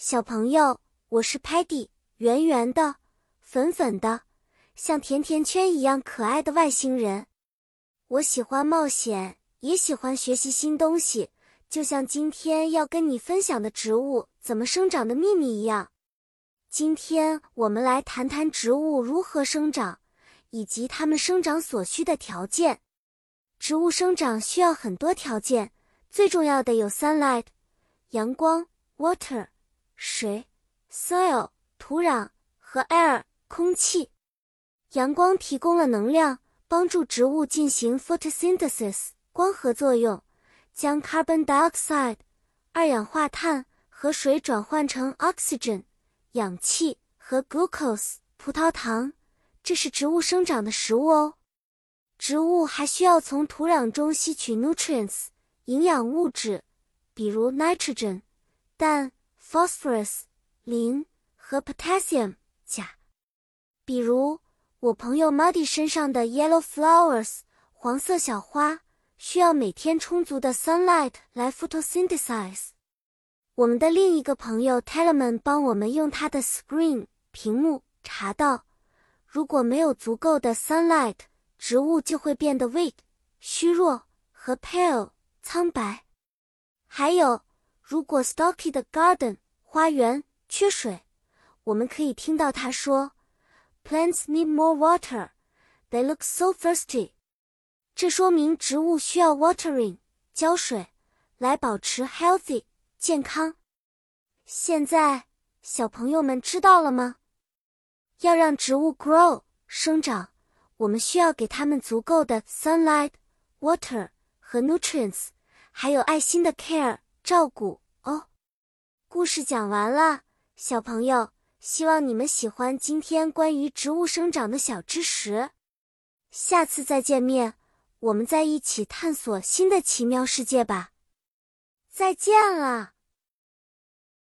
小朋友，我是 Patty，圆圆的，粉粉的，像甜甜圈一样可爱的外星人。我喜欢冒险，也喜欢学习新东西，就像今天要跟你分享的植物怎么生长的秘密一样。今天我们来谈谈植物如何生长，以及它们生长所需的条件。植物生长需要很多条件，最重要的有 sunlight，阳光，water。水 （soil）、土壤和 air（ 空气）。阳光提供了能量，帮助植物进行 photosynthesis（ 光合作用），将 carbon dioxide（ 二氧化碳）和水转换成 oxygen（ 氧气）和 glucose（ 葡萄糖）。这是植物生长的食物哦。植物还需要从土壤中吸取 nutrients（ 营养物质），比如 nitrogen（ 氮）。Phosphorus 磷和 potassium 钾，比如我朋友 Muddy 身上的 yellow flowers 黄色小花，需要每天充足的 sunlight 来 photosynthesize。我们的另一个朋友 Telemann 帮我们用他的 screen 屏幕查到，如果没有足够的 sunlight，植物就会变得 weak 虚弱和 pale 苍白。还有。如果 Stocky 的 garden 花园缺水，我们可以听到他说：“Plants need more water. They look so thirsty.” 这说明植物需要 watering 浇水来保持 healthy 健康。现在小朋友们知道了吗？要让植物 grow 生长，我们需要给它们足够的 sunlight、water 和 nutrients，还有爱心的 care。照顾哦，故事讲完了，小朋友，希望你们喜欢今天关于植物生长的小知识。下次再见面，我们再一起探索新的奇妙世界吧。再见了。